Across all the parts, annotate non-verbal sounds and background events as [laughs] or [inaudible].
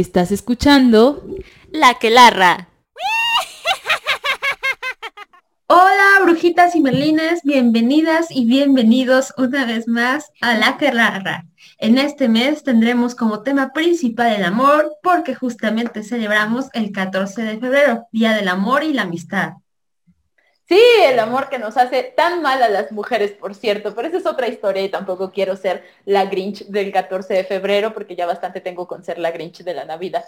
Estás escuchando La que larra. Hola, brujitas y merlines, bienvenidas y bienvenidos una vez más a La que larra. En este mes tendremos como tema principal el amor porque justamente celebramos el 14 de febrero, Día del Amor y la Amistad. Sí, el amor que nos hace tan mal a las mujeres, por cierto, pero esa es otra historia y tampoco quiero ser la Grinch del 14 de febrero porque ya bastante tengo con ser la Grinch de la Navidad.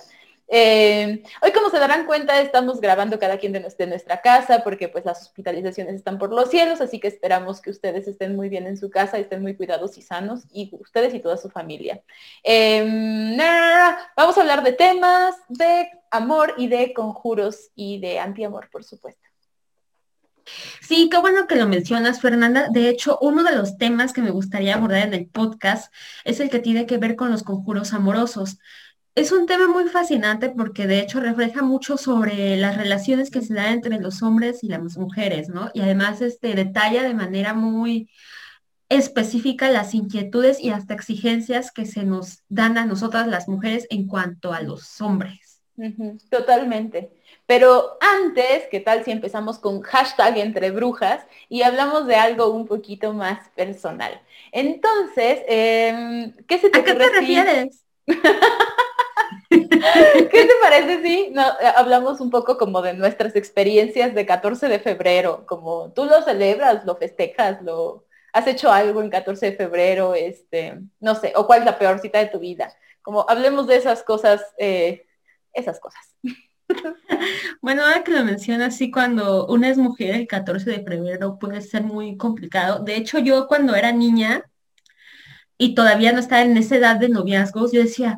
Eh, hoy, como se darán cuenta, estamos grabando cada quien de nuestra, casa porque pues las hospitalizaciones están por los cielos, así que esperamos que ustedes estén muy bien en su casa, estén muy cuidados y sanos, y ustedes y toda su familia. Em, vamos a hablar de temas de amor y de conjuros y de antiamor, por supuesto. Sí, qué bueno que lo mencionas, Fernanda. De hecho, uno de los temas que me gustaría abordar en el podcast es el que tiene que ver con los conjuros amorosos. Es un tema muy fascinante porque de hecho refleja mucho sobre las relaciones que se dan entre los hombres y las mujeres, ¿no? Y además este, detalla de manera muy específica las inquietudes y hasta exigencias que se nos dan a nosotras las mujeres en cuanto a los hombres. totalmente. Pero antes, ¿qué tal si empezamos con hashtag entre brujas y hablamos de algo un poquito más personal? Entonces, em, ¿qué se te ¿A qué te refieres? [laughs] ¿Qué te parece si no, eh, hablamos un poco como de nuestras experiencias de 14 de febrero? Como tú lo celebras, lo festejas, lo has hecho algo en 14 de febrero, este, no sé, o cuál es la peor cita de tu vida. Como hablemos de esas cosas, eh, esas cosas. [laughs] [laughs] Bueno, ahora que lo mencionas, sí, cuando una es mujer, el 14 de febrero puede ser muy complicado. De hecho, yo cuando era niña y todavía no estaba en esa edad de noviazgos, yo decía,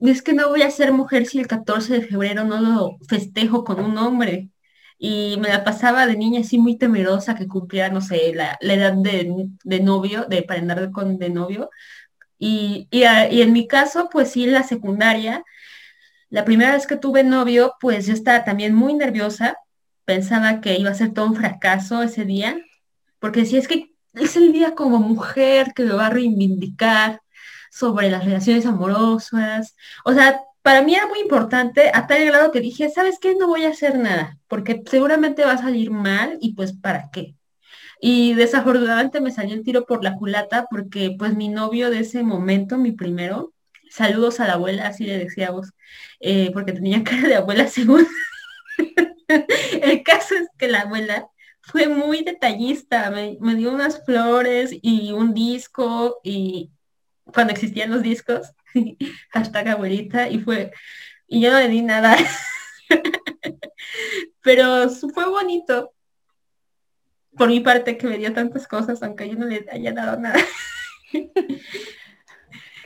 es que no voy a ser mujer si el 14 de febrero no lo festejo con un hombre. Y me la pasaba de niña así muy temerosa que cumpliera, no sé, la, edad de, novio, de para con de novio. Y, y, y en mi caso, pues sí, en la secundaria, la primera vez que tuve novio, pues yo estaba también muy nerviosa, pensaba que iba a ser todo un fracaso ese día, porque si es que es el día como mujer que me va a reivindicar sobre las relaciones amorosas. O sea, para mí era muy importante a tal grado que dije, ¿sabes qué? No voy a hacer nada, porque seguramente va a salir mal y pues ¿para qué? Y desafortunadamente me salió el tiro por la culata porque pues mi novio de ese momento, mi primero, saludos a la abuela, así le decíamos, eh, porque tenía [laughs] cara de abuela según. [laughs] el caso es que la abuela fue muy detallista, me, dio unas flores y un disco y cuando existían los discos, [laughs] hashtag abuelita, y fue, y yo no le di nada. Pero fue bonito por mi parte que me dio tantas cosas, aunque yo no le haya dado nada.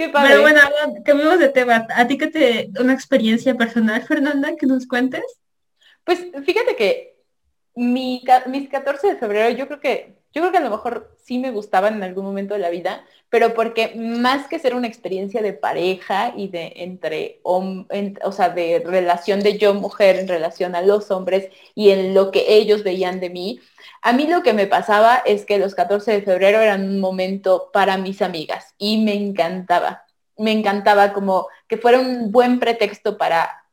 Pero bueno, cambiamos de tema. ¿A ti que te una experiencia personal, Fernanda, que nos cuentes? Pues fíjate que mi, mis 14 de febrero, yo creo que, yo creo que a lo mejor sí me gustaban en algún momento de la vida, pero porque más que ser una experiencia de pareja y de entre, o sea, de relación de yo mujer en relación a los hombres y en lo que ellos veían de mí, a mí lo que me pasaba es que los 14 de febrero eran un momento para mis amigas y me encantaba. Me encantaba como que fuera un buen pretexto para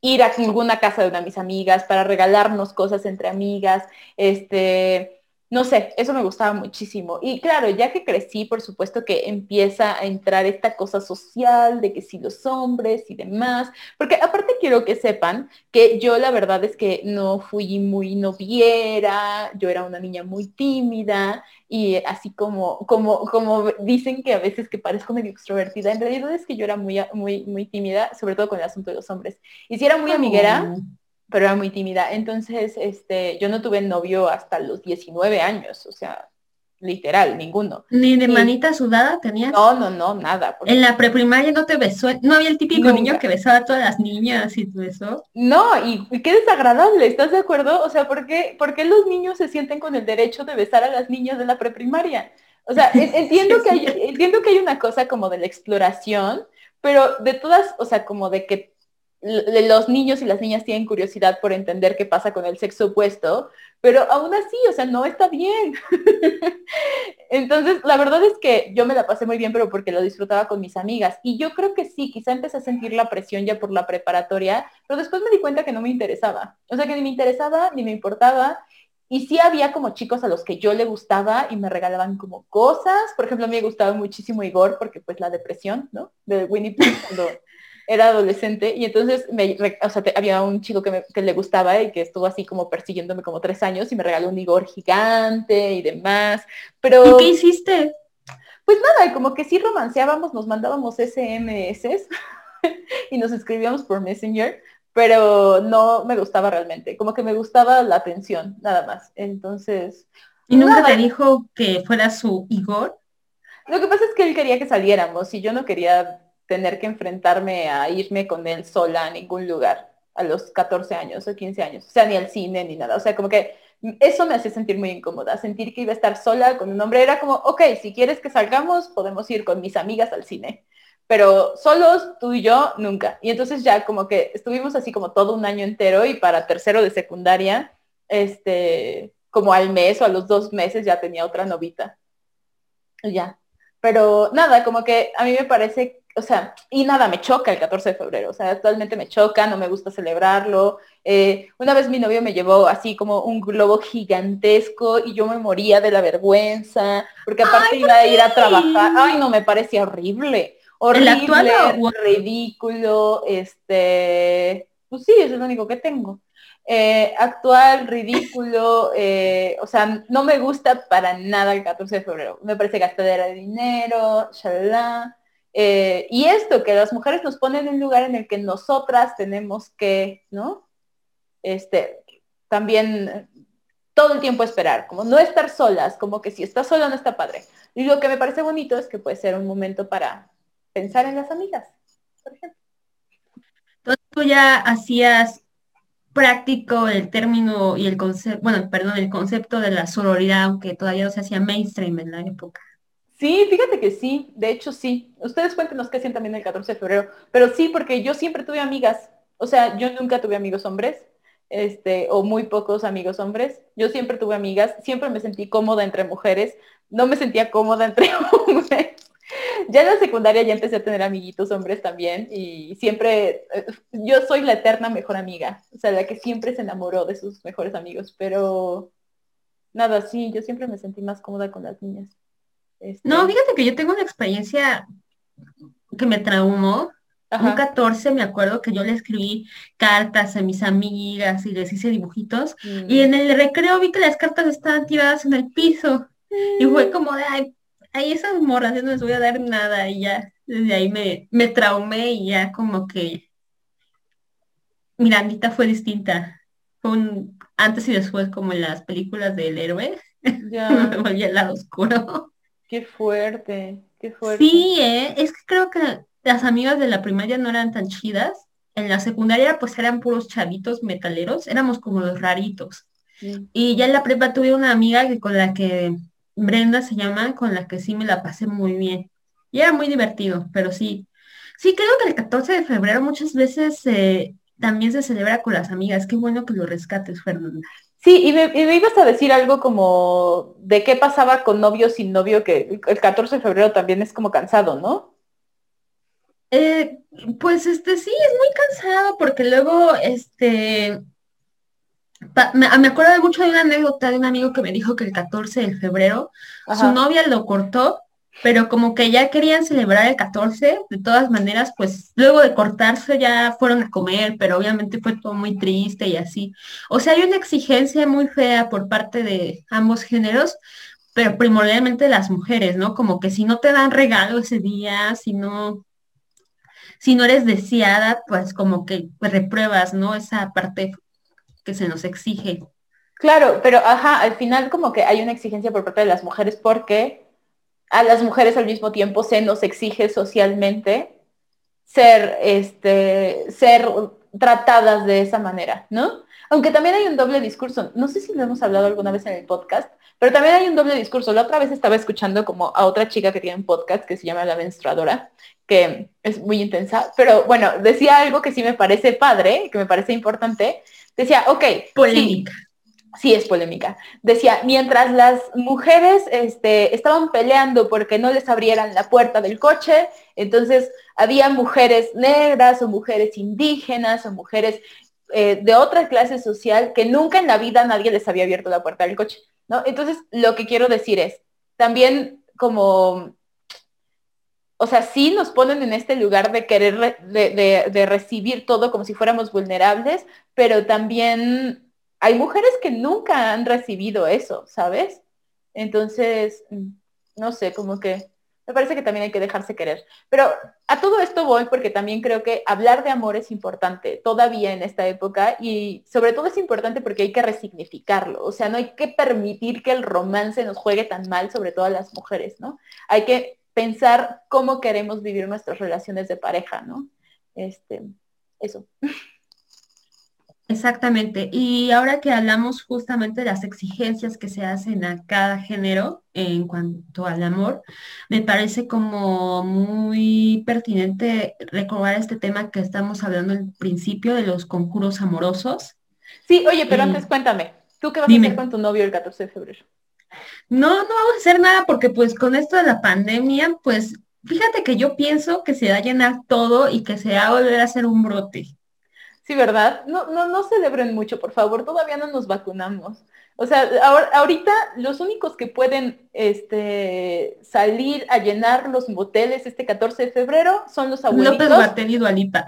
ir a alguna casa de una de mis amigas, para regalarnos cosas entre amigas, este, no sé, eso me gustaba muchísimo. Y claro, ya que crecí, por supuesto que empieza a entrar esta cosa social de que si los hombres y demás, porque aparte quiero que sepan que yo la verdad es que no fui muy noviera, yo era una niña muy tímida y así como, como, como dicen que a veces que parezco medio extrovertida, en realidad es que yo era muy, muy, muy tímida, sobre todo con el asunto de los hombres. Y si era muy amiguera, pero era muy tímida. Entonces, este, yo no tuve novio hasta los 19 años, o sea, literal, ninguno. ¿Ni de manita sudada tenías? No, no, no, nada. En la preprimaria no te besó, no había el típico niño que besaba a todas las niñas y todo eso. No, y, qué desagradable, ¿estás de acuerdo? O sea, ¿por qué, ¿por qué los niños se sienten con el derecho de besar a las niñas de la preprimaria? O sea, entiendo que hay, [laughs] entiendo que hay una cosa como de la exploración, pero de todas, o sea, como de que los niños y las niñas tienen curiosidad por entender qué pasa con el sexo opuesto, pero aún así, o sea, no está bien. [laughs] Entonces, la verdad es que yo me la pasé muy bien, pero porque lo disfrutaba con mis amigas. Y yo creo que sí, quizá empecé a sentir la presión ya por la preparatoria, pero después me di cuenta que no me interesaba. O sea, que ni me interesaba, ni me importaba. Y sí había como chicos a los que yo le gustaba y me regalaban como cosas. Por ejemplo, a mí me gustaba muchísimo Igor porque pues la depresión, ¿no? De Winnie Pooh era adolescente y entonces me, o sea, había un chico que, me, que, le gustaba y que estuvo así como persiguiéndome como tres años y me regaló un Igor gigante y demás. Pero, ¿Y qué hiciste? Pues nada, como que sí romanceábamos, nos mandábamos SMS [laughs] y nos escribíamos por Messenger, pero no me gustaba realmente, como que me gustaba la atención, nada más. Entonces... ¿Y nunca te dijo que fuera su Igor? Lo que pasa es que él quería que saliéramos y yo no quería tener que enfrentarme a irme con él sola a ningún lugar a los 14 años o 15 años, o sea, ni al cine ni nada, o sea, como que eso me hacía sentir muy incómoda, sentir que iba a estar sola con un hombre, era como, ok, si quieres que salgamos, podemos ir con mis amigas al cine, pero solos, tú y yo, nunca. Y entonces ya como que estuvimos así como todo un año entero y para tercero de secundaria, este, como al mes o a los dos meses ya tenía otra novita. Ya. Pero nada, como que a mí me parece o sea, y nada, me choca el 14 de febrero, o sea, actualmente me choca, no me gusta celebrarlo. Eh, una vez mi novio me llevó así como un globo gigantesco y yo me moría de la vergüenza, porque aparte iba a ir a trabajar. Ay, no, me parecía horrible. Horrible, ridículo, este, pues sí, es lo único que tengo. Eh, actual, ridículo, eh, o sea, no me gusta para nada el 14 de febrero. Me parece gastadera de dinero, shalala. Eh, y esto, que las mujeres nos ponen en un lugar en el que nosotras tenemos que, ¿no? Este, también todo el tiempo esperar, como no estar solas, como que si estás sola no está padre. Y lo que me parece bonito es que puede ser un momento para pensar en las amigas, por ejemplo. Entonces tú ya hacías práctico el término y el concepto, bueno, perdón, el concepto de la sororidad, aunque todavía no se hacía mainstream en la época. Sí, fíjate que sí, de hecho sí. Ustedes cuéntenos qué hacían también el 14 de febrero, pero sí, porque yo siempre tuve amigas, o sea, yo nunca tuve amigos hombres, este, o muy pocos amigos hombres. Yo siempre tuve amigas, siempre me sentí cómoda entre mujeres, no me sentía cómoda entre [laughs] hombres. Ya en la secundaria ya empecé a tener amiguitos hombres también y siempre, eh, yo soy la eterna mejor amiga, o sea, la que siempre se enamoró de sus mejores amigos, pero nada, sí, yo siempre me sentí más cómoda con las niñas. No, este, fíjate que yo tengo una experiencia que me traumó. Un 14 me acuerdo que yo le escribí cartas a mis amigas y les hice dibujitos. Y mm. en el recreo vi que las cartas estaban tiradas en el piso. Y fue mm. como de, ay, ahí esas morras, no les voy a dar nada. Y ya, desde ahí me, me traumé y ya como que Mirandita fue distinta. Fue un antes y después como en las películas del héroe. [laughs] Ya. me volví al lado oscuro. Qué fuerte, qué fuerte. Sí, ¿eh? es que creo que las amigas de la primaria no eran tan chidas. En la secundaria pues eran puros chavitos metaleros, éramos como los raritos. Y ya en la prepa tuve una amiga que con la que Brenda se llama, con la que sí me la pasé muy bien. Y era muy divertido, pero sí. Sí, creo que el 14 de febrero muchas veces eh, también se celebra con las amigas. Qué bueno que lo rescates, Fernanda. Sí, y me, ibas a decir algo como de qué pasaba con novio sin novio, que el 14 de febrero también es como cansado, ¿no? Eh, pues este sí, es muy cansado porque luego, este, me, acuerdo mucho de una anécdota de un amigo que me dijo que el 14 de febrero su novia lo cortó pero como que ya querían celebrar el 14, de todas maneras, pues luego de cortarse ya fueron a comer, pero obviamente fue todo muy triste y así. O sea, hay una exigencia muy fea por parte de ambos géneros, pero primordialmente las mujeres, ¿no? Como que si no te dan regalo ese día, si no, si no eres deseada, pues como que repruebas, ¿no? Esa parte que se nos exige. Claro, pero ajá, al final como que hay una exigencia por parte de las mujeres porque a las mujeres al mismo tiempo se nos exige socialmente ser, este, ser tratadas de esa manera, ¿no? Aunque también hay un doble discurso. No sé si lo hemos hablado alguna vez en el podcast, pero también hay un doble discurso. La otra vez estaba escuchando como a otra chica que tiene un podcast que se llama La Menstruadora, que es muy intensa, pero bueno, decía algo que sí me parece padre, que me parece importante. Decía, ok, polémica. Es polémica. Decía, mientras las mujeres este, estaban peleando porque no les abrieran la puerta del coche, entonces había mujeres negras o mujeres indígenas o mujeres eh, de otra clase social que nunca en la vida nadie les había abierto la puerta del coche, ¿no? Entonces, lo que quiero decir es, también como, o sea, sí nos ponen en este lugar de querer, de, recibir todo como si fuéramos vulnerables, pero también hay mujeres que nunca han recibido eso, ¿sabes? Entonces, no sé, como que me parece que también hay que dejarse querer. Pero a todo esto voy porque también creo que hablar de amor es importante todavía en esta época y sobre todo es importante porque hay que resignificarlo. O sea, no hay que permitir que el romance nos juegue tan mal, sobre todo a las mujeres, ¿no? Hay que pensar cómo queremos vivir nuestras relaciones de pareja, ¿no? Este, eso. [laughs] Exactamente. Y ahora que hablamos justamente de las exigencias que se hacen a cada género en cuanto al amor, me parece como muy pertinente recordar este tema que estamos hablando al principio de los conjuros amorosos. Sí, oye, pero antes cuéntame, ¿tú qué vas a hacer con tu novio el 14 de febrero? No, no vamos a hacer nada porque pues con esto de la pandemia, pues fíjate que yo pienso que se va a llenar todo y que se va a volver a hacer un brote. Sí, ¿verdad? No, no, no celebren mucho, por favor, todavía no nos vacunamos. O sea, ahorita los únicos que pueden este, salir a llenar los moteles este 14 de febrero son los abuelitos. López Gatel y Dualipa.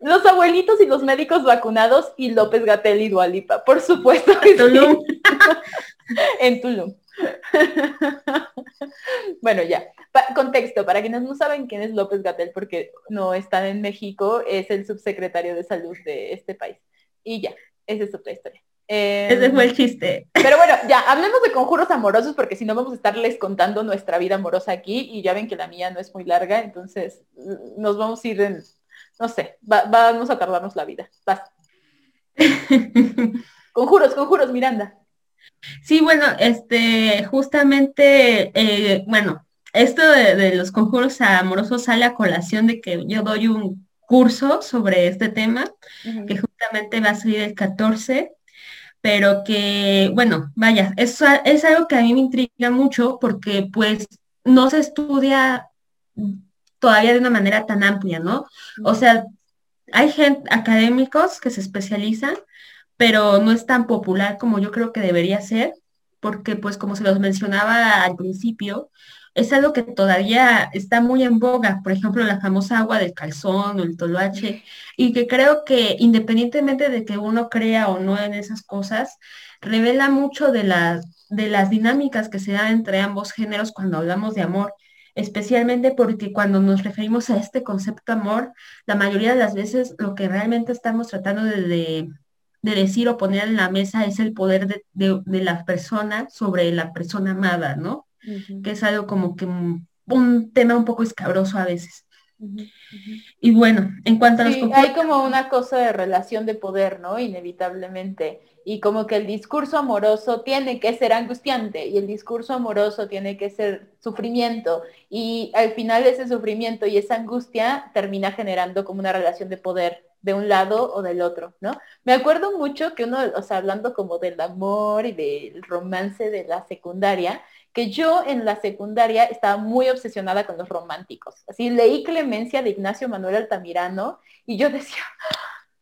los abuelitos y los médicos vacunados y López Gatel y Dualipa, por supuesto. Que Tulum. [laughs] en Tulum. [laughs] bueno, ya. contexto, para quienes no saben quién es López Gatel porque no están en México, es el subsecretario de salud de este país. Y ya, esa es otra historia. Ese fue el chiste. Pero bueno, ya, hablemos de conjuros amorosos porque si no vamos a estarles contando nuestra vida amorosa aquí y ya ven que la mía no es muy larga, entonces nos vamos a ir en, no sé, vamos a tardarnos la vida. Basta. [laughs] conjuros, conjuros, Miranda. Sí, bueno, este, justamente, eh, bueno, esto de, los conjuros amorosos sale a colación de que yo doy un curso sobre este tema, que justamente va a salir el 14, pero que, bueno, vaya, es, es algo que a mí me intriga mucho porque pues no se estudia todavía de una manera tan amplia, ¿no? O sea, hay gente, académicos que se especializan, pero no es tan popular como yo creo que debería ser, porque pues como se los mencionaba al principio, es algo que todavía está muy en boga, por ejemplo, la famosa agua del calzón o el toloache, y que creo que independientemente de que uno crea o no en esas cosas, revela mucho de, de las dinámicas que se dan entre ambos géneros cuando hablamos de amor, especialmente porque cuando nos referimos a este concepto amor, la mayoría de las veces lo que realmente estamos tratando de de decir o poner en la mesa es el poder de, la persona sobre la persona amada, ¿no? Que es algo como que un, tema un poco escabroso a veces. Y bueno, en cuanto a los... hay como una cosa de relación de poder, ¿no? Inevitablemente. Y como que el discurso amoroso tiene que ser angustiante y el discurso amoroso tiene que ser sufrimiento. Y al final ese sufrimiento y esa angustia termina generando como una relación de poder de un lado o del otro, ¿no? Me acuerdo mucho que uno, o sea, hablando como del amor y del romance de la secundaria, que yo en la secundaria estaba muy obsesionada con los románticos. Así leí Clemencia de Ignacio Manuel Altamirano y yo decía,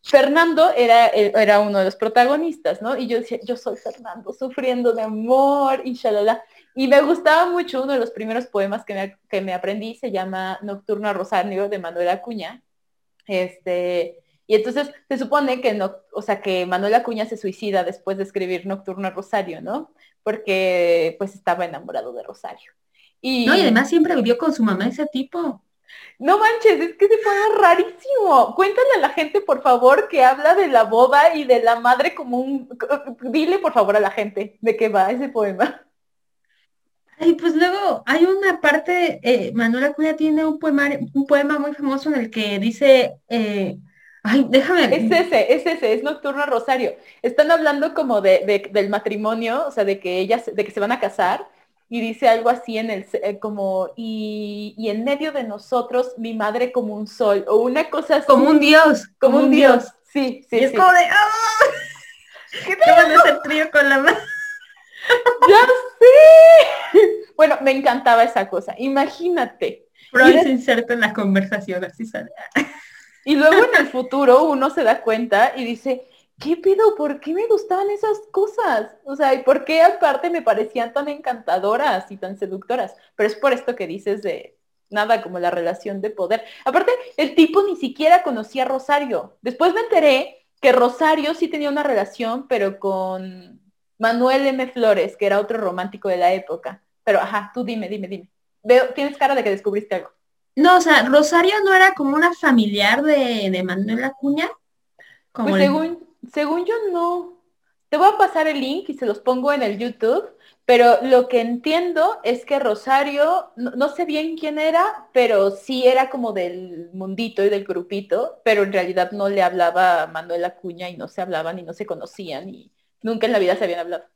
Fernando era, era uno de los protagonistas, ¿no? Y yo decía, yo soy Fernando, sufriendo de amor y shalala. Y me gustaba mucho uno de los primeros poemas que me, que me aprendí, se llama Nocturno a Rosario de Manuel Acuña. Este, y entonces se supone que no, o sea, que Manuel Acuña se suicida después de escribir Nocturno a Rosario, ¿no? Porque pues estaba enamorado de Rosario. Y... No, y además siempre vivió con su mamá ese tipo. No manches, es que se fue rarísimo. Cuéntale a la gente, por favor, que habla de la boda y de la madre como un... Dile, por favor, a la gente de qué va ese poema. Ay, pues luego hay una parte, eh, Manuel Acuña tiene un poema, un poema muy famoso en el que dice, eh, ay, déjame. Es ese, es ese, es Nocturno Rosario. Están hablando como de, del matrimonio, o sea, de que ellas, de que se van a casar, y dice algo así en el, eh, como, y, y, en medio de nosotros, mi madre como un sol, o una cosa así. Como un dios. Como, un dios. Sí, sí. Y es como de, ¡ah! [laughs] ¿Qué van a hacer trío con la madre? [laughs] ¡Ya sé! Bueno, me encantaba esa cosa. Imagínate. Pero se inserta en la conversación, así sale. Y luego en el [laughs] futuro uno se da cuenta y dice, ¿qué pedo? ¿Por qué me gustaban esas cosas? O sea, ¿y por qué aparte me parecían tan encantadoras y tan seductoras? Pero es por esto que dices de nada como la relación de poder. Aparte, el tipo ni siquiera conocía a Rosario. Después me enteré que Rosario sí tenía una relación, pero con Manuel M. Flores, que era otro romántico de la época. Pero, ajá, tú dime, dime, dime. Veo, tienes cara de que descubriste algo. No, o sea, Rosario no era como una familiar de, de Manuel Acuña. Como pues según, según yo no. Te voy a pasar el link y se los pongo en el YouTube, pero lo que entiendo es que Rosario, no, no, sé bien quién era, pero sí era como del mundito y del grupito, pero en realidad no le hablaba a Manuel Acuña y no se hablaban y no se conocían y nunca en la vida se habían hablado.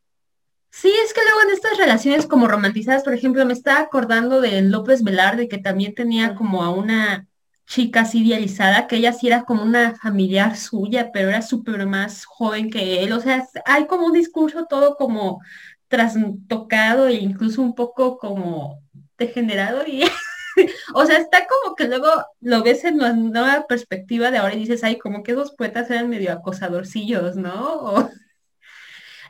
Sí, es que luego en estas relaciones como romantizadas, por ejemplo, me estaba acordando de López Velarde, que también tenía como a una chica así idealizada, que ella sí era como una familiar suya, pero era súper más joven que él. O sea, hay como un discurso todo como trastocado e incluso un poco como degenerado y [laughs] o sea, está como que luego lo ves en la nueva perspectiva de ahora y dices, ay, como que esos poetas eran medio acosadorcillos, ¿no?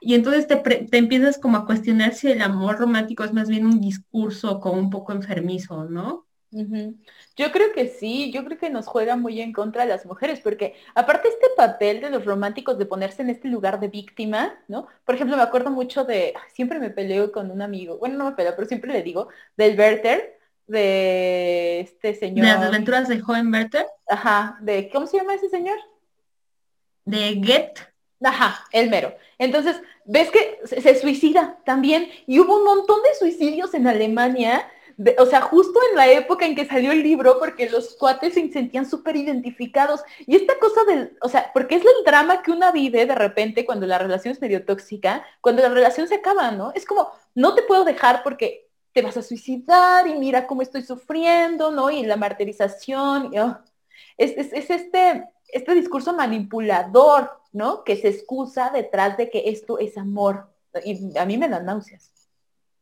Y entonces te, te, empiezas como a cuestionar si el amor romántico es más bien un discurso como un poco enfermizo, ¿no? Yo creo que sí, yo creo que nos juega muy en contra de las mujeres, porque aparte este papel de los románticos de ponerse en este lugar de víctima, ¿no? Por ejemplo, me acuerdo mucho de, siempre me peleo con un amigo, bueno, no me peleo, pero siempre le digo, del Werther, de este señor. ¿De las aventuras del joven Werther? Ajá, de, ¿cómo se llama ese señor? De Get. Ajá, el mero. Entonces, ves que se, suicida también. Y hubo un montón de suicidios en Alemania. o sea, justo en la época en que salió el libro, porque los cuates se sentían súper identificados. Y esta cosa del, o sea, porque es el drama que una vive de repente cuando la relación es medio tóxica, cuando la relación se acaba, ¿no? Es como, no te puedo dejar porque te vas a suicidar y mira cómo estoy sufriendo, ¿no? Y la martirización. Oh, es, es este, este discurso manipulador ¿no? Que se excusa detrás de que esto es amor. Y a mí me dan náuseas.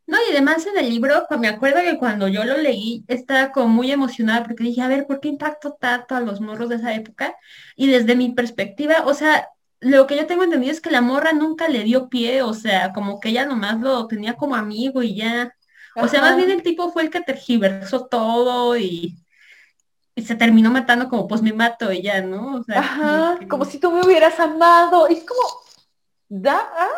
No, y además en el libro, pues, me acuerdo que cuando yo lo leí, estaba como muy emocionada porque dije, a ver, ¿por qué impactó tanto a los morros de esa época? Y desde mi perspectiva, o sea, lo que yo tengo entendido es que la morra nunca le dio pie, o sea, como que ella nomás lo tenía como amigo y ya. O sea, más bien el tipo fue el que tergiversó todo y, y se terminó matando como pues me mato ella, ¿no? O sea, Ajá, como, si tú me hubieras amado. es como, ¿da? ¿Ah?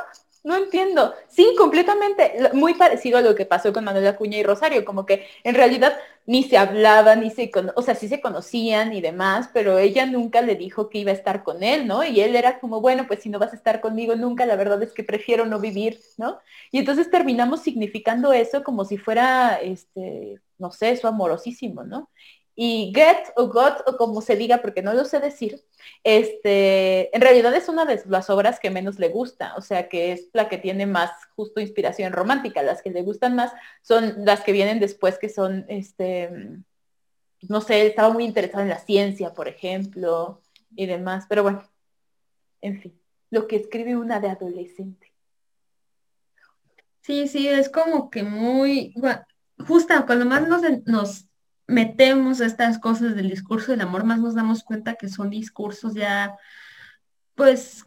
No entiendo. Sí, completamente. Muy parecido a lo que pasó con Manuel Acuña y Rosario, como que en realidad ni se hablaban, ni se, o sea, sí se conocían y demás, pero ella nunca le dijo que iba a estar con él, ¿no? Y él era como, bueno, pues si no vas a estar conmigo nunca, la verdad es que prefiero no vivir, ¿no? Y entonces terminamos significando eso como si fuera, este, no sé, su amorosísimo, ¿no? Y Get o Got o como se diga, porque no lo sé decir, este, en realidad es una de las obras que menos le gusta, o sea que es la que tiene más justo inspiración romántica. Las que le gustan más son las que vienen después, que son, este, no sé, estaba muy interesado en la ciencia, por ejemplo, y demás. Pero bueno, en fin, lo que escribe una de adolescente. Sí, sí, es como que muy, justo cuando más nos, nos metemos estas cosas del discurso del amor, más nos damos cuenta que son discursos ya, pues,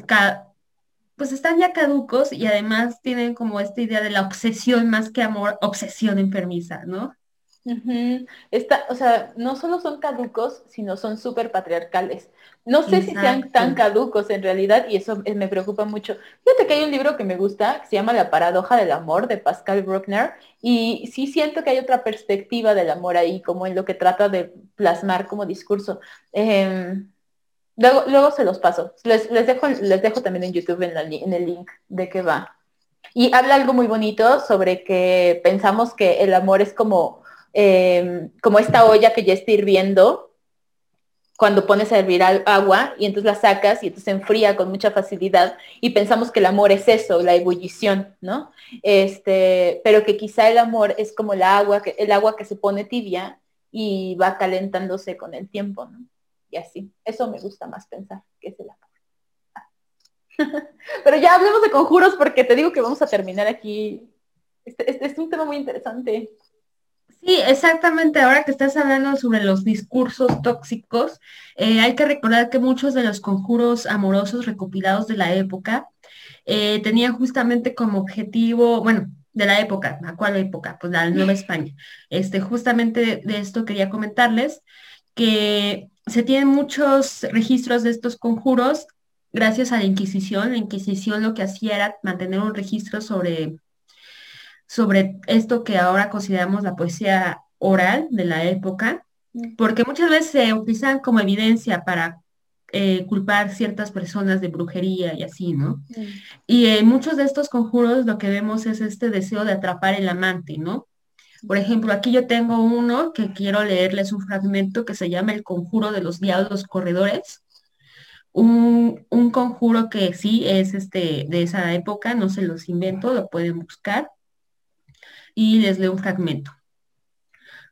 pues están ya caducos y además tienen como esta idea de la obsesión más que amor, obsesión enfermiza, ¿no? O sea, no solo son caducos, sino son súper patriarcales. No sé si sean tan caducos en realidad y eso me preocupa mucho. Fíjate que hay un libro que me gusta, que se llama La paradoja del amor, de Pascal Bruckner, y sí siento que hay otra perspectiva del amor ahí, como en lo que trata de plasmar como discurso. Em, luego, luego se los paso. Les, dejo, les dejo también en YouTube en, en el link de qué va. Y habla algo muy bonito sobre que pensamos que el amor es como, eh, como esta olla que ya está hirviendo cuando pones a hervir agua y entonces la sacas y entonces se enfría con mucha facilidad y pensamos que el amor es eso, la ebullición, ¿no? Este, pero que quizá el amor es como la agua, que, el agua que se pone tibia y va calentándose con el tiempo, ¿no? Y así. Eso me gusta más pensar que es el amor. [laughs] Pero ya hablemos de conjuros porque te digo que vamos a terminar aquí. Este, este, es un tema muy interesante. Sí, exactamente. Ahora que estás hablando sobre los discursos tóxicos, eh, hay que recordar que muchos de los conjuros amorosos recopilados de la época eh, tenían justamente como objetivo, bueno, de la época, ¿a cuál época? Pues la Nueva España. Este, justamente de esto quería comentarles que se tienen muchos registros de estos conjuros gracias a la Inquisición. La Inquisición lo que hacía era mantener un registro sobre, sobre esto que ahora consideramos la poesía oral de la época, porque muchas veces se utilizan como evidencia para eh, culpar ciertas personas de brujería y así, ¿no? Y en muchos de estos conjuros lo que vemos es este deseo de atrapar el amante, ¿no? Por ejemplo, aquí yo tengo uno que quiero leerles un fragmento que se llama El conjuro de los diablos corredores un, conjuro que sí es este, de esa época, no se los invento, lo pueden buscar. Y les leo un fragmento.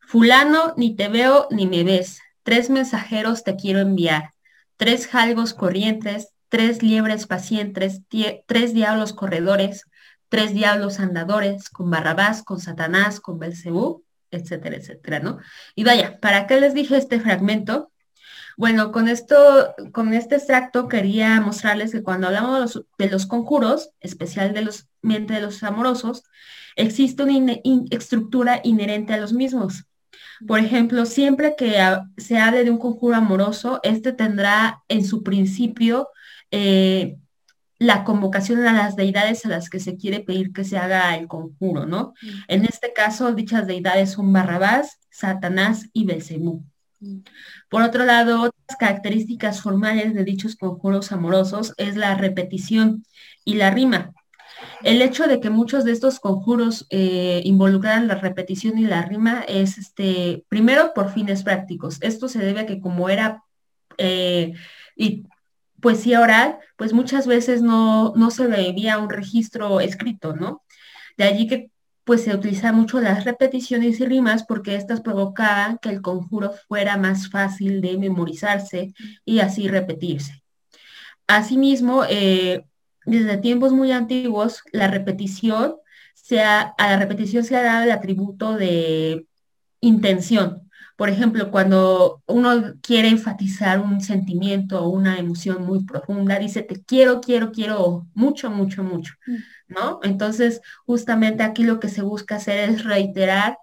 Fulano, ni te veo ni me ves. Tres mensajeros te quiero enviar. Tres jalgos corrientes, tres liebres pacientes, tres diablos corredores, tres diablos andadores, con Barrabás, con Satanás, con Belcebú, etcétera, etcétera, ¿no? Y vaya, ¿para qué les dije este fragmento? Bueno, con esto, con este extracto quería mostrarles que cuando hablamos de los, conjuros, especial de los mente de los amorosos, existe una estructura inherente a los mismos. Por ejemplo, siempre que se hable de un conjuro amoroso, este tendrá en su principio eh, la convocación a las deidades a las que se quiere pedir que se haga el conjuro, ¿no? En este caso, dichas deidades son Barrabás, Satanás y Belcebú. Por otro lado, otras características formales de dichos conjuros amorosos es la repetición y la rima. El hecho de que muchos de estos conjuros eh, involucran la repetición y la rima es, este, primero, por fines prácticos. Esto se debe a que como era eh, poesía oral, pues muchas veces no, no se debía un registro escrito, ¿no? De allí que pues se utilizaban mucho las repeticiones y rimas porque estas provocaban que el conjuro fuera más fácil de memorizarse y así repetirse. Asimismo, eh, desde tiempos muy antiguos, la repetición a la repetición se ha dado el atributo de intención. Por ejemplo, cuando uno quiere enfatizar un sentimiento o una emoción muy profunda, dice, te quiero, quiero, quiero mucho, mucho, mucho, mm. ¿No? Entonces, justamente aquí lo que se busca hacer es reiterar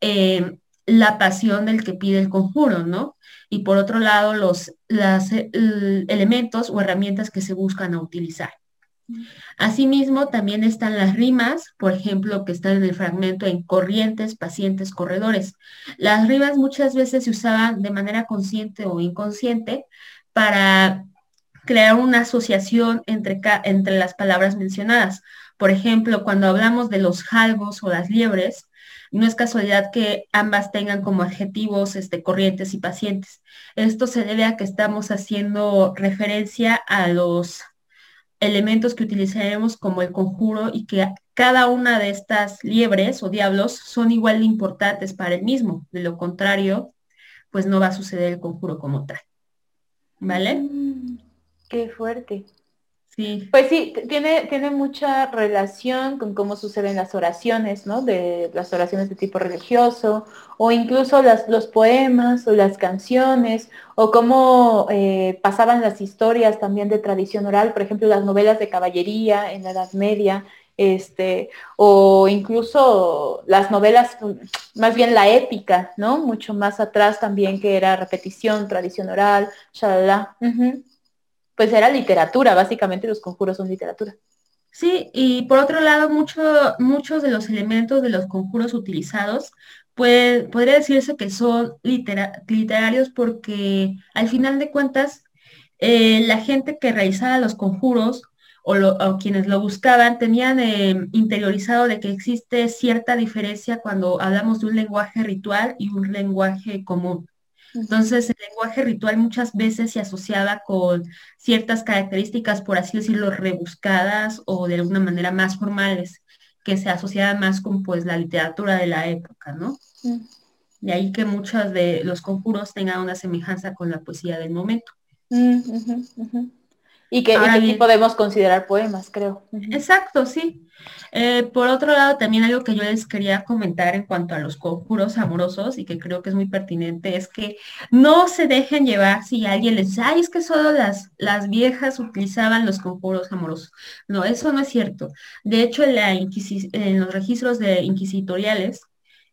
eh, la pasión del que pide el conjuro, ¿no? Y por otro lado, los elementos o herramientas que se buscan a utilizar. Asimismo, también están las rimas, por ejemplo, que están en el fragmento en corrientes, pacientes, corredores. Las rimas muchas veces se usaban de manera consciente o inconsciente para crear una asociación entre, entre las palabras mencionadas. Por ejemplo, cuando hablamos de los jalgos o las liebres, no es casualidad que ambas tengan como adjetivos este, corrientes y pacientes. Esto se debe a que estamos haciendo referencia a los elementos que utilizaremos como el conjuro y que cada una de estas liebres o diablos son igual de importantes para el mismo. De lo contrario, pues no va a suceder el conjuro como tal. ¿Vale? Mm, qué fuerte. Pues sí, tiene, tiene mucha relación con cómo suceden las oraciones, ¿no? De las oraciones de tipo religioso, o incluso las, los poemas o las canciones, o cómo eh, pasaban las historias también de tradición oral, por ejemplo, las novelas de caballería en la Edad Media, este, o incluso las novelas, más bien la épica, ¿no? Mucho más atrás también que era repetición, tradición oral, shalala pues era literatura, básicamente los conjuros son literatura. Sí, y por otro lado, muchos de los elementos de los conjuros utilizados, pues, podría decirse que son literarios porque al final de cuentas, eh, la gente que realizaba los conjuros o, quienes lo buscaban tenían eh, interiorizado de que existe cierta diferencia cuando hablamos de un lenguaje ritual y un lenguaje común. Entonces, el lenguaje ritual muchas veces se asociaba con ciertas características, por así decirlo, rebuscadas o de alguna manera más formales, que se asociaban más con pues la literatura de la época, ¿no? De ahí que muchos de los conjuros tengan una semejanza con la poesía del momento. Y que, podemos considerar poemas, creo. Exacto, sí. Eh, por otro lado, también algo que yo les quería comentar en cuanto a los conjuros amorosos y que creo que es muy pertinente es que no se dejen llevar si alguien les dice, ay, es que solo las, las viejas utilizaban los conjuros amorosos. No, eso no es cierto. De hecho, en, la en los registros de inquisitoriales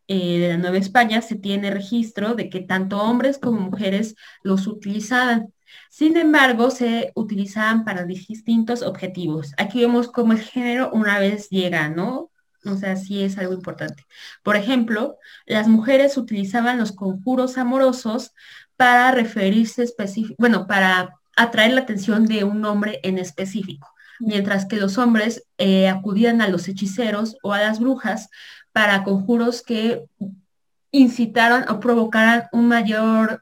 eh, de la Nueva España se tiene registro de que tanto hombres como mujeres los utilizaban. Sin embargo, se utilizaban para distintos objetivos. Aquí vemos cómo el género una vez llega, ¿no? O sea, sí es algo importante. Por ejemplo, las mujeres utilizaban los conjuros amorosos para referirse específico, bueno, para atraer la atención de un hombre en específico, mientras que los hombres eh, acudían a los hechiceros o a las brujas para conjuros que incitaron o provocaran un mayor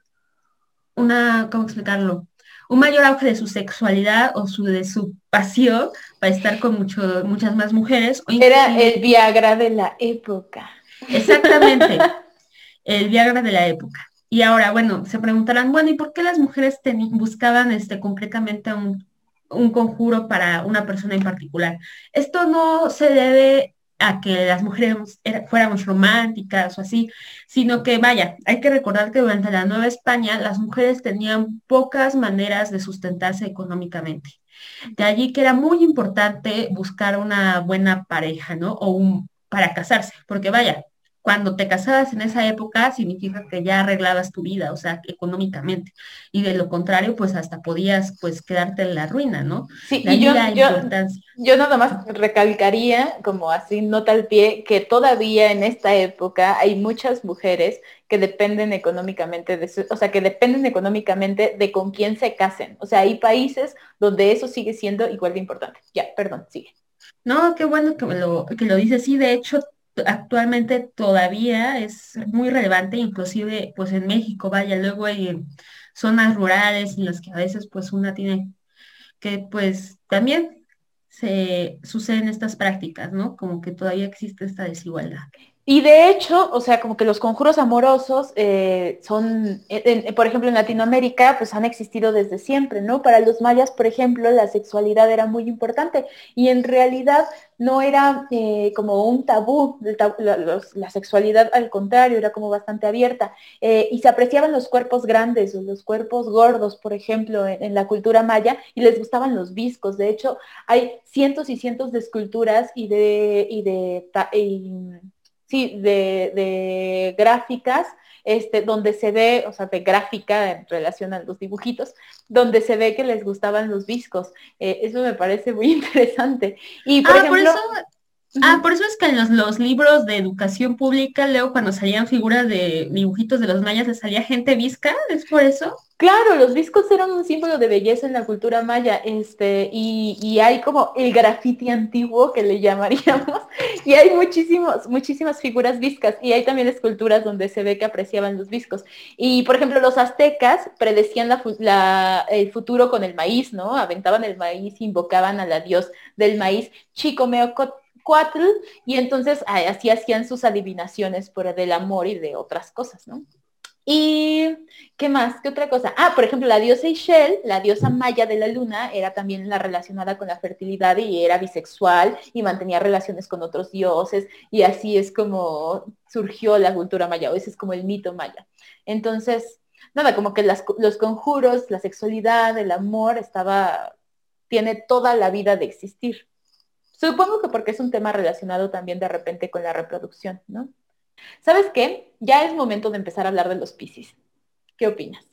una, ¿cómo explicarlo? Un mayor auge de su sexualidad o su, de su pasión para estar con mucho, muchas más mujeres. Era el Viagra de la época. Exactamente, [laughs] el Viagra de la época. Y ahora, bueno, se preguntarán, bueno, ¿y por qué las mujeres buscaban este, concretamente un, un conjuro para una persona en particular? Esto no se debe a que las mujeres fuéramos románticas o así, sino que vaya, hay que recordar que durante la Nueva España las mujeres tenían pocas maneras de sustentarse económicamente. De allí que era muy importante buscar una buena pareja, ¿no? O un, para casarse, porque vaya, cuando te casabas en esa época significa que ya arreglabas tu vida, o sea, económicamente. Y de lo contrario, pues hasta podías pues quedarte en la ruina, ¿no? Sí, y yo, yo, nada más recalcaría, como así nota al pie, que todavía en esta época hay muchas mujeres que dependen económicamente de o sea, que dependen económicamente de con quién se casen. O sea, hay países donde eso sigue siendo igual de importante. Ya, perdón, sigue. No, qué bueno que lo, que lo dices. Sí, de hecho, actualmente todavía es muy relevante, inclusive pues en México, vaya, luego hay zonas rurales en las que a veces pues una tiene que pues también se suceden estas prácticas, ¿no? Como que todavía existe esta desigualdad. Y de hecho, o sea, como que los conjuros amorosos eh, son, por ejemplo, en Latinoamérica, pues han existido desde siempre, ¿no? Para los mayas, por ejemplo, la sexualidad era muy importante y en realidad no era eh, como un tabú, la, sexualidad al contrario, era como bastante abierta eh, y se apreciaban los cuerpos grandes o los cuerpos gordos, por ejemplo, en, la cultura maya y les gustaban los viscos. De hecho, hay cientos y cientos de esculturas. Y de sí, de, gráficas, este, donde se ve, o sea, de gráfica en relación a los dibujitos, donde se ve que les gustaban los viscos. Eh, eso me parece muy [laughs] interesante. Y por ah, ejemplo, Ah, por eso es que en los, libros de educación pública, leo cuando salían figuras de dibujitos de los mayas, le salía gente visca, ¿es por eso? Claro, los viscos eran un símbolo de belleza en la cultura maya, este, y, hay como el grafiti antiguo que le [laughs] llamaríamos, y hay muchísimos, muchísimas figuras viscas, y hay también esculturas donde se ve que apreciaban los viscos. Y por ejemplo, los aztecas predecían el futuro con el maíz, ¿no? Aventaban el maíz, invocaban a la dios del maíz, Chicomeocot cuatro, y entonces así hacían sus adivinaciones por del amor y de otras cosas, ¿no? Y, ¿qué más? ¿Qué otra cosa? Ah, por ejemplo, la diosa Ishel, la diosa maya de la luna, era también la relacionada con la fertilidad y era bisexual y mantenía relaciones con otros dioses y así es como surgió la cultura maya, o ese es como el mito maya. Entonces, nada, como que los conjuros, la sexualidad, el amor, estaba, tiene toda la vida de existir. Supongo que porque es un tema relacionado también de repente con la reproducción, ¿no? ¿Sabes qué? Ya es momento de empezar a hablar de los piscis. ¿Qué opinas?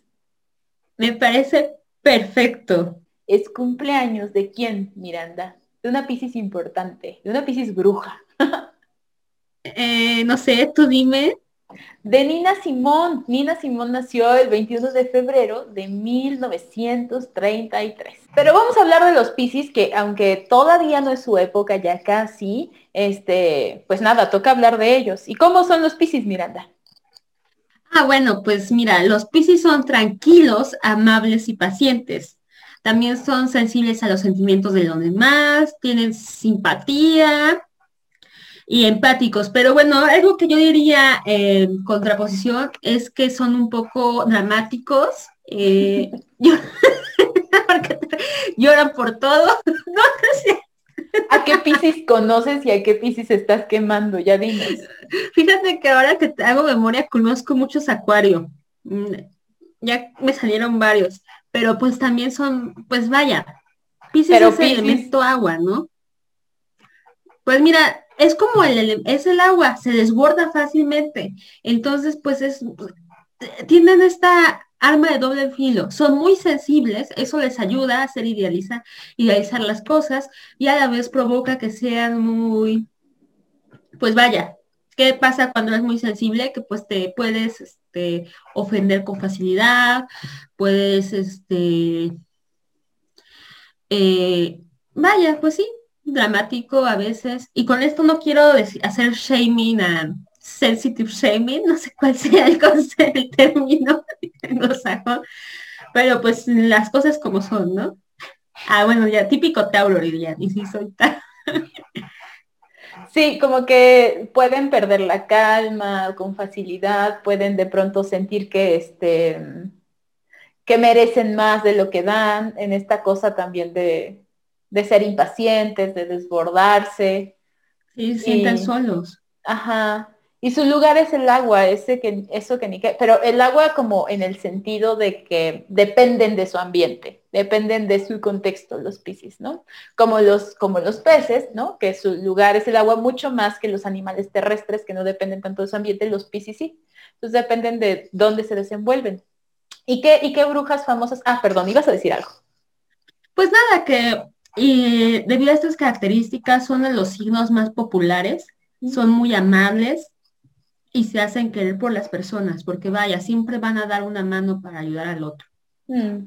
Me parece perfecto. ¿Es cumpleaños de quién, Miranda? De una piscis importante, de una piscis bruja. [laughs] Eh, no sé, tú dime. De Nina Simón. Nina Simón nació el 21 de febrero de 1933. Pero vamos a hablar de los Piscis, que aunque todavía no es su época, ya casi, este, pues nada, toca hablar de ellos. ¿Y cómo son los Piscis, Miranda? Ah, bueno, pues mira, los Piscis son tranquilos, amables y pacientes. También son sensibles a los sentimientos de los demás, tienen simpatía y empáticos. Pero bueno, algo que yo diría en contraposición es que son un poco dramáticos. Eh, [laughs] [laughs] lloran por todo. [laughs] No, sé. ¿A qué Piscis conoces y a qué Piscis estás quemando? Ya dinos. Fíjate que ahora que te hago memoria, conozco muchos acuario. Mm, ya me salieron varios, pero pues también son, pues vaya, Piscis es el elemento agua, ¿no? Pues mira, es como el, es el agua, se desborda fácilmente. Entonces, pues es, tienen esta arma de doble filo. Son muy sensibles, eso les ayuda a hacer idealizar, idealizar las cosas y a la vez provoca que sean muy, pues vaya, ¿qué pasa cuando eres muy sensible? Que pues te puedes este, ofender con facilidad, puedes, este, eh, vaya, pues sí, dramático a veces. Y con esto no quiero hacer shaming a sensitive shaming, no sé cuál [laughs] sea el, concepto, el término [laughs] pero pues las cosas como son, ¿no? Ah, bueno, ya típico Tauro diría, y sí soy Sí, como que pueden perder la calma con facilidad, pueden de pronto sentir que este que merecen más de lo que dan en esta cosa también de, de ser impacientes, de desbordarse. Sí, sienten solos. Ajá. Y su lugar es el agua, ese que, eso que ni que, pero el agua como en el sentido de que dependen de su ambiente, dependen de su contexto los piscis, ¿no? Como los, como los peces, ¿no? Que su lugar es el agua mucho más que los animales terrestres que no dependen tanto de su ambiente, los piscis sí. Entonces dependen de dónde se desenvuelven. ¿Y qué, y qué brujas famosas? Ah, perdón, ibas a decir algo. Pues nada, que y debido a estas características son de los signos más populares, son muy amables, y se hacen querer por las personas, porque vaya, siempre van a dar una mano para ayudar al otro. Mm.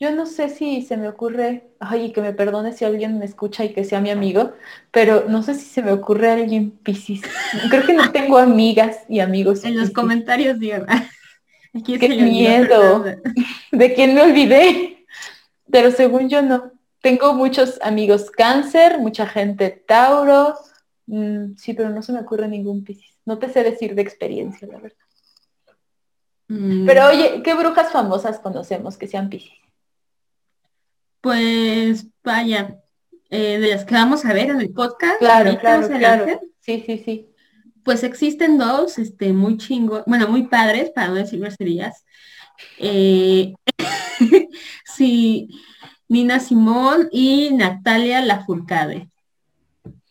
Yo no sé si se me ocurre, ay, que me perdone si alguien me escucha y que sea mi amigo, pero no sé si se me ocurre alguien piscis. Creo que no [laughs] tengo amigas y amigos. En los comentarios digan, [laughs] qué miedo, [laughs] de quién me olvidé. Pero según yo no. Tengo muchos amigos cáncer, mucha gente Tauro, mm, sí, pero no se me ocurre ningún piscis. No te sé decir de experiencia, la verdad. Mm. Pero oye, ¿qué brujas famosas conocemos que sean Piscis? Pues vaya, eh, de las que vamos a ver en el podcast. Claro, claro, claro. Sí, sí, sí. Pues existen dos, este, muy chingos, bueno, muy padres, para no decir groserías. Eh, [laughs] sí, Nina Simón y Natalia Lafourcade.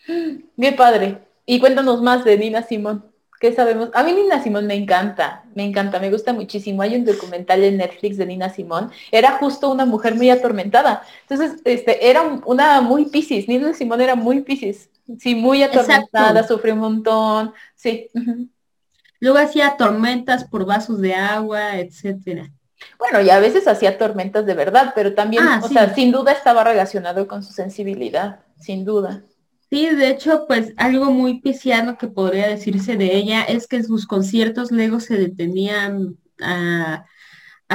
Qué padre. Y cuéntanos más de Nina Simón. ¿Qué sabemos? A mí Nina Simón me encanta, me encanta, me gusta muchísimo. Hay un documental en Netflix de Nina Simón. Era justo una mujer muy atormentada. Entonces, este, era una muy piscis. Nina Simón era muy piscis. Sí, muy atormentada, sufrió un montón. Sí. Luego hacía tormentas por vasos de agua, etcétera. Bueno, y a veces hacía tormentas de verdad, pero también, ah, o sea, sin duda estaba relacionado con su sensibilidad, sin duda. Sí, de hecho, pues algo muy pisciano que podría decirse de ella es que en sus conciertos luego se detenían a,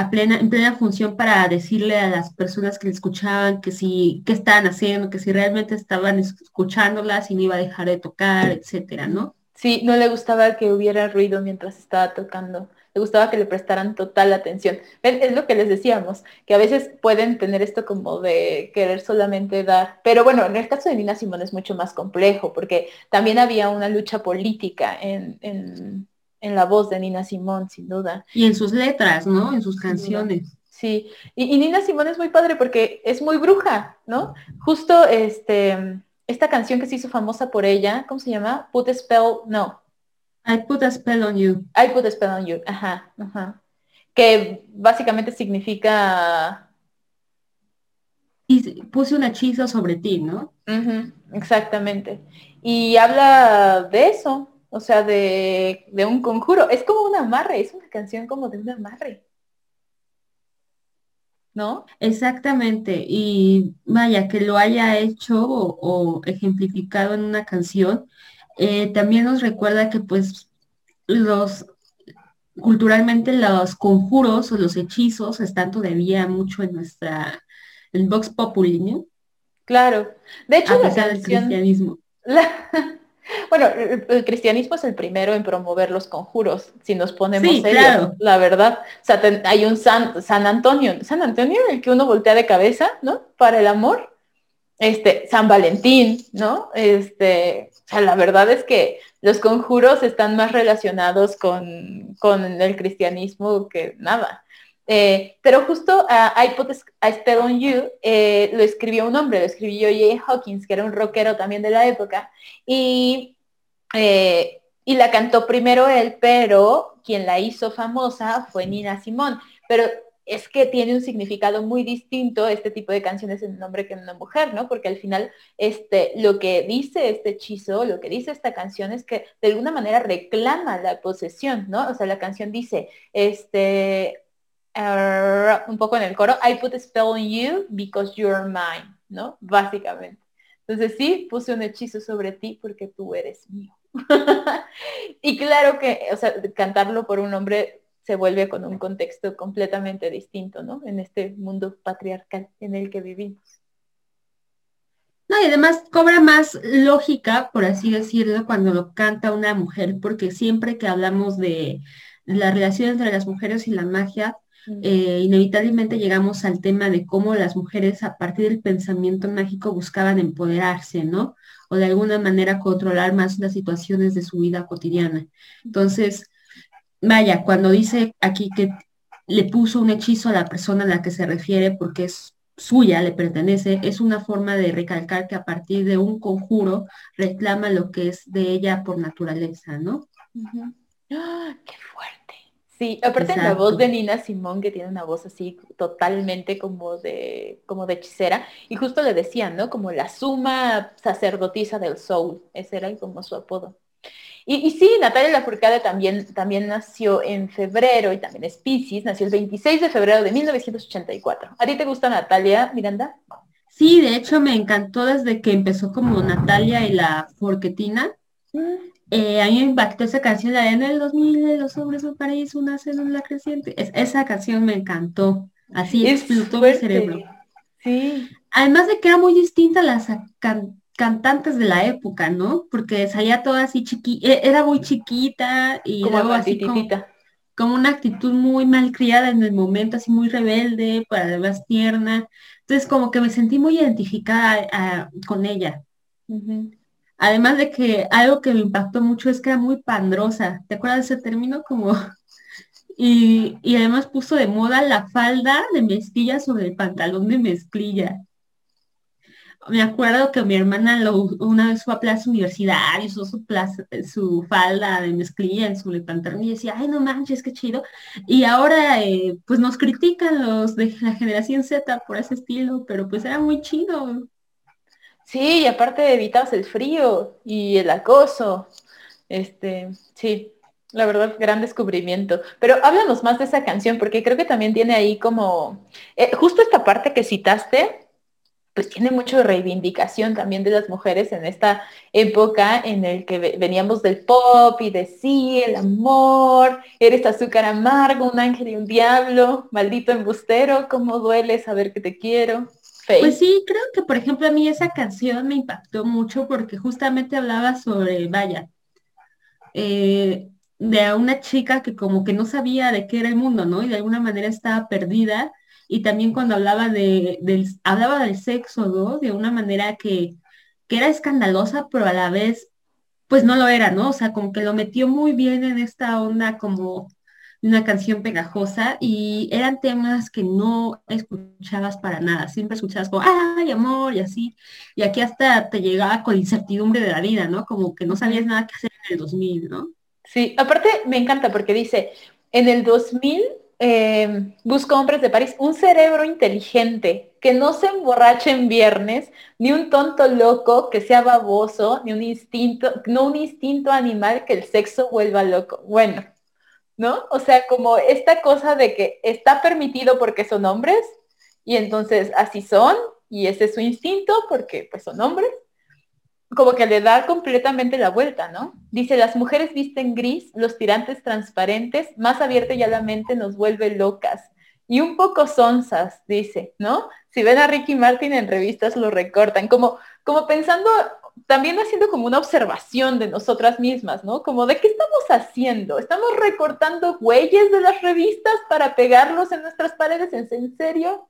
plena, en plena función para decirle a las personas que le escuchaban que si, qué estaban haciendo, que si realmente estaban escuchándola, si no iba a dejar de tocar, etcétera, ¿no? Sí, no le gustaba que hubiera ruido mientras estaba tocando le gustaba que le prestaran total atención. Es lo que les decíamos, que a veces pueden tener esto como de querer solamente dar, pero bueno, en el caso de Nina Simón es mucho más complejo, porque también había una lucha política en, la voz de Nina Simón, sin duda. Y en sus letras, ¿no? En sus canciones. Sí, y, Nina Simón es muy padre porque es muy bruja, ¿no? Justo este, esta canción que se hizo famosa por ella, ¿cómo se llama? Put a Spell, no, I put a spell on you. I put a spell on you, ajá, ajá. Que básicamente significa... Y puse un hechizo sobre ti, ¿no? exactamente. Y habla de eso, O sea, de, de un conjuro. Es como un amarre, es una canción como de un amarre. ¿no? Exactamente, y vaya, que lo haya hecho o, ejemplificado en una canción, eh, también nos recuerda que pues los culturalmente los conjuros o los hechizos están todavía mucho en nuestra, en Vox Populi, ¿no? Claro. De hecho, a pesar del cristianismo. [laughs] Bueno, el cristianismo es el primero en promover los conjuros, si nos ponemos serios, la verdad. O sea, hay un San, San Antonio, San Antonio, el que uno voltea de cabeza, ¿no? Para el amor. Este, San Valentín, ¿no? Este, sea, la verdad es que los conjuros están más relacionados con, con el cristianismo que nada. Eh, pero justo a I Put a Spell on You eh, lo escribió un hombre, lo escribió Jay Hawkins, que era un rockero también de la época, y, eh, y la cantó primero él, pero quien la hizo famosa fue Nina Simón. Pero es que tiene un significado muy distinto este tipo de canciones en un hombre que en una mujer, ¿no? Porque al final este, lo que dice este hechizo, lo que dice esta canción es que de alguna manera reclama la posesión, ¿no? O sea, la canción dice, este, un poco en el coro, I put a spell on you because you're mine, ¿no? Básicamente. Entonces sí, puse un hechizo sobre ti porque tú eres mío. [laughs] y claro que, o sea, cantarlo por un hombre se vuelve con un contexto completamente distinto, ¿no? En este mundo patriarcal en el que vivimos. No, y además cobra más lógica, por así decirlo, cuando lo canta una mujer, porque siempre que hablamos de la relación entre las mujeres y la magia, eh, inevitablemente llegamos al tema de cómo las mujeres a partir del pensamiento mágico buscaban empoderarse, ¿no? O de alguna manera controlar más las situaciones de su vida cotidiana. Entonces, vaya, cuando dice aquí que le puso un hechizo a la persona a la que se refiere porque es suya, le pertenece, es una forma de recalcar que a partir de un conjuro reclama lo que es de ella por naturaleza, ¿no? ¡Ah, ¡Qué fuerte! Sí, aparte de la voz de Nina Simón, que tiene una voz así totalmente como de, como de hechicera, y justo le decían, ¿no? Como la suma sacerdotisa del soul, ese era como su apodo. Y, sí, Natalia Lafourcade también, también nació en febrero y también es Pisces, nació el 26 de febrero de 1984. ¿A ti te gusta Natalia, Miranda? Sí, de hecho me encantó desde que empezó como Natalia y la Forquetina. Mm. Eh, a mí me impactó esa canción, la de en el 2000 los hombres del paraíso, una célula creciente. esa canción me encantó. Así explotó mi cerebro. Sí. Además de que era muy distinta a las cantantes de la época, ¿no? Porque salía toda así chiquita, e, era muy chiquita y como así como, una actitud muy mal criada en el momento, así muy rebelde, para más tierna. Entonces como que me sentí muy identificada con ella. Además de que algo que me impactó mucho es que era muy pandrosa. ¿Te acuerdas de ese término? Como... Y, además puso de moda la falda de mezclilla sobre el pantalón de mezclilla. Me acuerdo que mi hermana una vez fue a Plaza Universidad y usó su, su falda de mezclilla en su pantalón y decía, ay, no manches, qué chido. Y ahora, eh, pues nos critican los de la generación Z por ese estilo, pero pues era muy chido. Sí, y aparte evitabas el frío y el acoso. Este, sí, la verdad, gran descubrimiento. Pero háblanos más de esa canción, porque creo que también tiene ahí como, eh, justo esta parte que citaste, pues tiene mucho reivindicación también de las mujeres en esta época en el que veníamos del pop y de sí, el amor, eres azúcar amargo, un ángel y un diablo, maldito embustero, cómo duele saber que te quiero. Pues sí, creo que por ejemplo a mí esa canción me impactó mucho porque justamente hablaba sobre, vaya, eh, de una chica que como que no sabía de qué era el mundo, ¿no? Y de alguna manera estaba perdida. Y también cuando hablaba de, del, hablaba del sexo, ¿no? De una manera que, que era escandalosa, pero a la vez, pues no lo era, ¿no? O sea, como que lo metió muy bien en esta onda como una canción pegajosa y eran temas que no escuchabas para nada, siempre escuchabas como, ay, amor, y así, y aquí hasta te llegaba con incertidumbre de la vida, ¿no? Como que no sabías nada que hacer en el 2000, ¿no? Sí, aparte me encanta porque dice, en el 2000 eh, busco hombres de París, un cerebro inteligente, que no se emborrache en viernes, ni un tonto loco que sea baboso, ni un instinto, no un instinto animal que el sexo vuelva loco. Bueno, ¿no? O sea, como esta cosa de que está permitido porque son hombres, y entonces así son, y ese es su instinto porque pues son hombres, como que le da completamente la vuelta, ¿no? Dice, las mujeres visten gris, los tirantes transparentes, más abierta ya la mente nos vuelve locas. Y un poco sonzas, dice, ¿no? Si ven a Ricky Martin en revistas lo recortan, como, como pensando, también haciendo como una observación de nosotras mismas, ¿no? Como de qué estamos haciendo. ¿Estamos recortando huellas de las revistas para pegarlos en nuestras paredes? ¿En serio?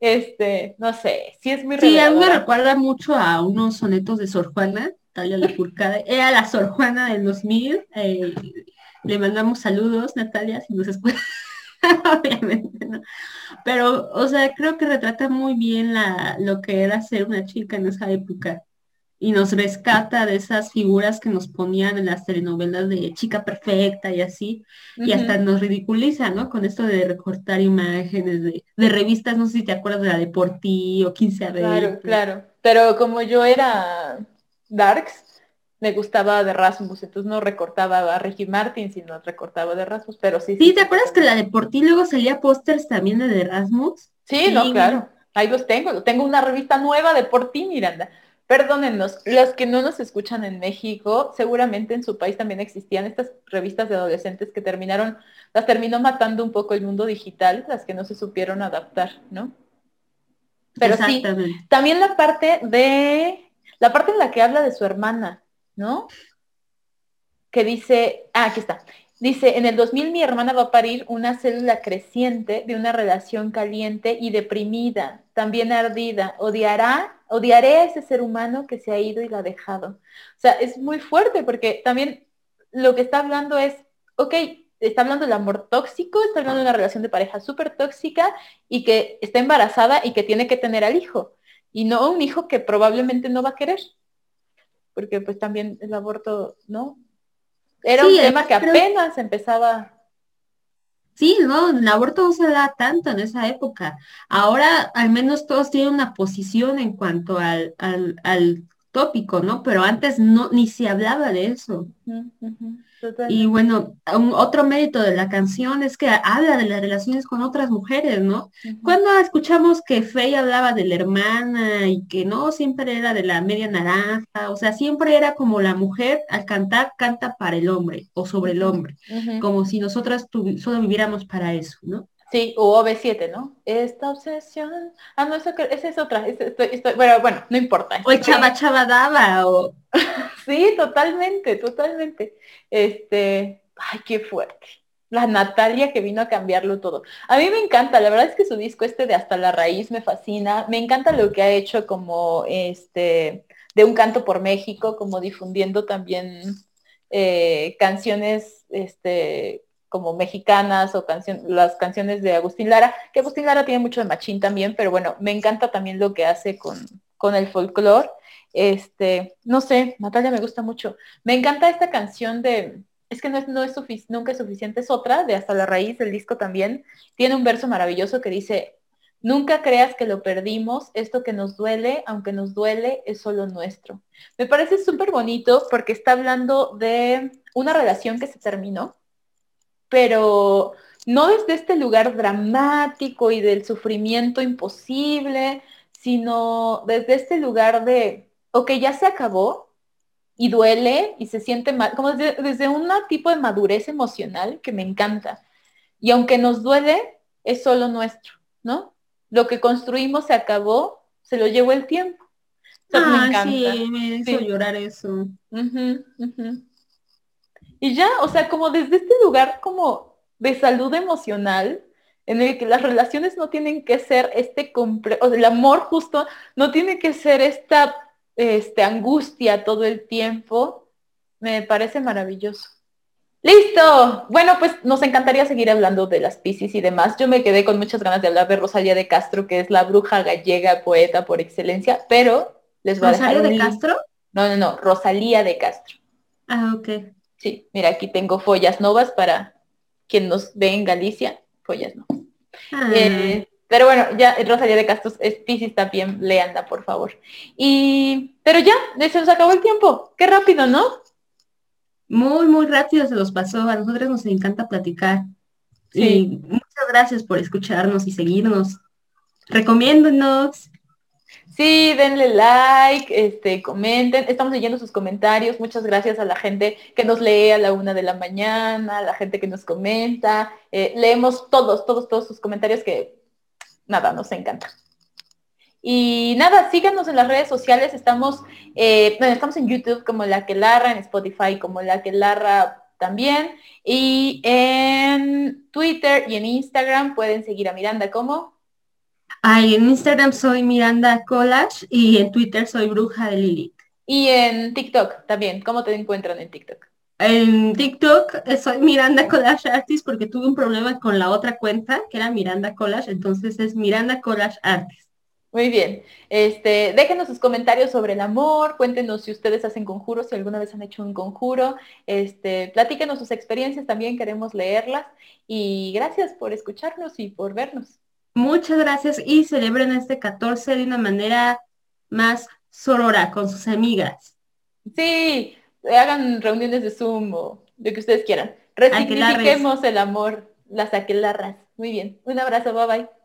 Este, no sé, sí es muy Sí, a mí me recuerda mucho a unos sonetos de Sor Juana, Talia Lafourcade. Era la Sor Juana del 2000. Eh, le mandamos saludos, Natalia, si nos escucha. [laughs] Obviamente, ¿no? Pero, o sea, creo que retrata muy bien la, lo que era ser una chica en esa época y nos rescata de esas figuras que nos ponían en las telenovelas de chica perfecta y así, y hasta nos ridiculiza, ¿no? Con esto de recortar imágenes de, revistas, no sé si te acuerdas de la de Por Ti o 15 a Claro, claro. Pero como yo era Darks, me gustaba de Rasmus, entonces no recortaba a Ricky Martin, sino recortaba de Rasmus, pero sí. Sí, ¿te acuerdas que la de Por Ti luego salía pósters también de, de Rasmus? Sí, no, claro. Ahí los tengo. Tengo una revista nueva de Por Ti, Miranda. Perdónennos, los que no nos escuchan en México, seguramente en su país también existían estas revistas de adolescentes que terminaron, las terminó matando un poco el mundo digital, las que no se supieron adaptar, ¿no? Pero sí, también la parte de, la parte en la que habla de su hermana, ¿no? Que dice, ah, aquí está. Dice, en el 2000 mi hermana va a parir una célula creciente de una relación caliente y deprimida, también ardida. Odiará, odiaré a ese ser humano que se ha ido y la ha dejado. O sea, es muy fuerte porque también lo que está hablando es, ok, está hablando del amor tóxico, está hablando de una relación de pareja súper tóxica y que está embarazada y que tiene que tener al hijo. Y no un hijo que probablemente no va a querer. Porque pues también el aborto, ¿no? Era un tema que apenas empezaba. Sí, no, el aborto no se da tanto en esa época. Ahora al menos todos tienen una posición en cuanto al, al, al tópico, ¿no? Pero antes no, ni se hablaba de eso. Y bueno, otro mérito de la canción es que habla de las relaciones con otras mujeres, ¿no? Cuando escuchamos que Faye hablaba de la hermana y que no siempre era de la media naranja, o sea, siempre era como la mujer al cantar canta para el hombre o sobre el hombre, como si nosotras solo viviéramos para eso, ¿no? Sí, o OV7, ¿no? Esta obsesión. Ah, no, esa es otra. bueno, bueno, no importa. O Chava Chava Daba, o... [laughs] sí, totalmente, totalmente. Este, ay, qué fuerte. La Natalia que vino a cambiarlo todo. A mí me encanta, la verdad es que su disco este de Hasta la Raíz me fascina. Me encanta lo que ha hecho como este, de un canto por México, como difundiendo también eh, canciones este, como mexicanas o las canciones de Agustín Lara, que Agustín Lara tiene mucho de machín también, pero bueno, me encanta también lo que hace con, con el folclore. Este, no sé, Natalia me gusta mucho. Me encanta esta canción de, es que no es, no es nunca es suficiente, es otra, de Hasta la Raíz del disco también. Tiene un verso maravilloso que dice, Nunca creas que lo perdimos, esto que nos duele, aunque nos duele, es solo nuestro. Me parece súper bonito porque está hablando de una relación que se terminó, pero no desde este lugar dramático y del sufrimiento imposible, sino desde este lugar de, ok, ya se acabó y duele y se siente mal, como desde, un tipo de madurez emocional que me encanta. Y aunque nos duele, es solo nuestro, ¿no? Lo que construimos se acabó, se lo llevó el tiempo. ah, Sí, me hizo llorar eso. Y ya, o sea, como desde este lugar como de salud emocional, en el que las relaciones no tienen que ser este, o el amor justo no tiene que ser esta este, angustia todo el tiempo, me parece maravilloso. Listo. Bueno, pues nos encantaría seguir hablando de las Piscis y demás. Yo me quedé con muchas ganas de hablar de Rosalía de Castro, que es la bruja gallega poeta por excelencia, pero les voy a dejar. de Castro? No, no, no, Rosalía de Castro. Ah, ok. Sí, mira, aquí tengo follas novas para quien nos ve en Galicia. joyas no. Ah. Eh, pero bueno, ya Rosalía de Castos es Pisces también, leanda, por favor. Y, pero ya, se nos acabó el tiempo. Qué rápido, ¿no? Muy, muy rápido se los pasó. A nosotros nos encanta platicar. Y muchas gracias por escucharnos y seguirnos. Recomiéndonos. Sí, denle like, este, comenten. Estamos leyendo sus comentarios. Muchas gracias a la gente que nos lee a la una de la mañana, a la gente que nos comenta. Eh, leemos todos, todos, todos sus comentarios que nada, nos encanta. Y nada, síganos en las redes sociales. Estamos, eh, estamos en YouTube como La Que Larra, en Spotify como La Que Larra también. Y en Twitter y en Instagram pueden seguir a Miranda como. Ay, en Instagram soy Miranda Collage y en Twitter soy Bruja de Lilith. Y en TikTok también. ¿Cómo te encuentran en TikTok? En TikTok eh, soy Miranda Collage Artist porque tuve un problema con la otra cuenta que era Miranda Collage, entonces es Miranda Collage Artist. Muy bien. Este, déjenos sus comentarios sobre el amor, cuéntenos si ustedes hacen conjuros, si alguna vez han hecho un conjuro, este, platíquenos sus experiencias, también queremos leerlas. Y gracias por escucharnos y por vernos. Muchas gracias y celebren este 14 de una manera más sorora con sus amigas. Sí, hagan reuniones de Zoom o lo que ustedes quieran. Resignifiquemos el amor, las aquelarras. Muy bien. Un abrazo, bye bye.